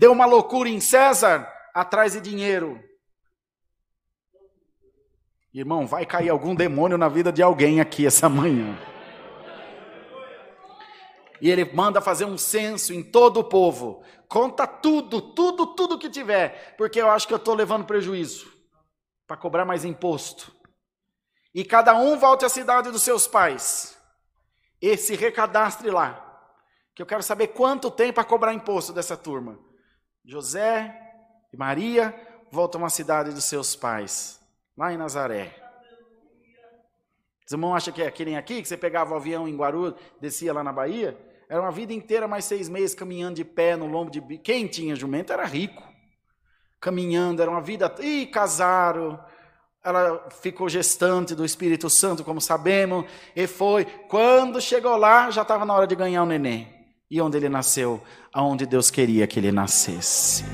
deu uma loucura em César atrás de dinheiro. Irmão, vai cair algum demônio na vida de alguém aqui essa manhã. E ele manda fazer um censo em todo o povo. Conta tudo, tudo, tudo que tiver, porque eu acho que eu estou levando prejuízo para cobrar mais imposto. E cada um volte à cidade dos seus pais. E se recadastre lá. Que eu quero saber quanto tem para cobrar imposto dessa turma. José e Maria voltam à cidade dos seus pais lá em Nazaré. Os irmãos acham que é que nem aqui, que você pegava o avião em Guarulhos, descia lá na Bahia? Era uma vida inteira, mais seis meses, caminhando de pé no lombo de... Quem tinha jumento era rico. Caminhando, era uma vida... Ih, casaram, ela ficou gestante do Espírito Santo, como sabemos, e foi. Quando chegou lá, já estava na hora de ganhar o neném. E onde ele nasceu? Aonde Deus queria que ele nascesse.